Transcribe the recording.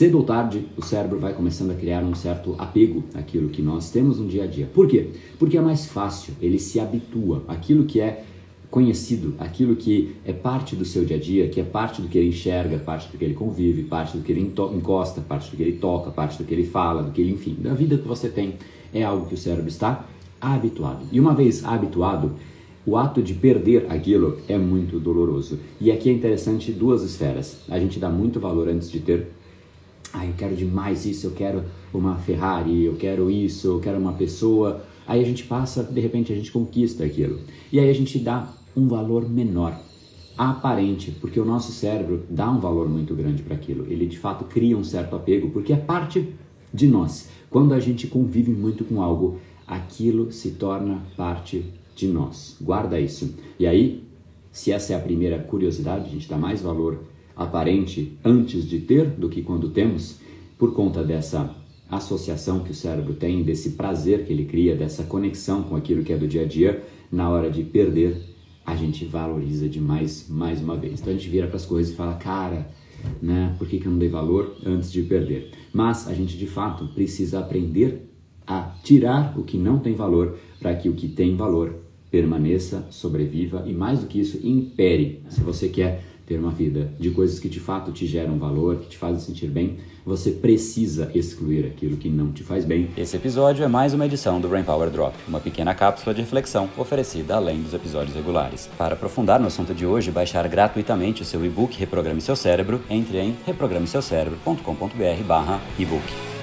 cedo ou tarde o cérebro vai começando a criar um certo apego àquilo que nós temos no dia a dia. Por quê? Porque é mais fácil, ele se habitua àquilo que é conhecido, aquilo que é parte do seu dia a dia, que é parte do que ele enxerga, parte do que ele convive, parte do que ele encosta, parte do que ele toca, parte do que ele fala, do que ele, enfim, da vida que você tem, é algo que o cérebro está habituado. E uma vez habituado, o ato de perder aquilo é muito doloroso. E aqui é interessante duas esferas. A gente dá muito valor antes de ter. Quero demais isso, eu quero uma Ferrari, eu quero isso, eu quero uma pessoa. Aí a gente passa, de repente a gente conquista aquilo. E aí a gente dá um valor menor, aparente, porque o nosso cérebro dá um valor muito grande para aquilo. Ele de fato cria um certo apego, porque é parte de nós. Quando a gente convive muito com algo, aquilo se torna parte de nós. Guarda isso. E aí, se essa é a primeira curiosidade, a gente dá mais valor aparente antes de ter do que quando temos, por conta dessa associação que o cérebro tem, desse prazer que ele cria, dessa conexão com aquilo que é do dia a dia, na hora de perder, a gente valoriza demais mais uma vez. Então a gente vira para as coisas e fala, cara, né, por que, que eu não dei valor antes de perder? Mas a gente de fato precisa aprender a tirar o que não tem valor para que o que tem valor permaneça, sobreviva e mais do que isso, impere. Se você quer ter uma vida de coisas que de fato te geram valor, que te fazem sentir bem, você precisa excluir aquilo que não te faz bem. Esse episódio é mais uma edição do Brain Power Drop, uma pequena cápsula de reflexão oferecida além dos episódios regulares. Para aprofundar no assunto de hoje baixar gratuitamente o seu e-book Reprograme Seu Cérebro, entre em reprogrameseucerebro.com.br/ebook.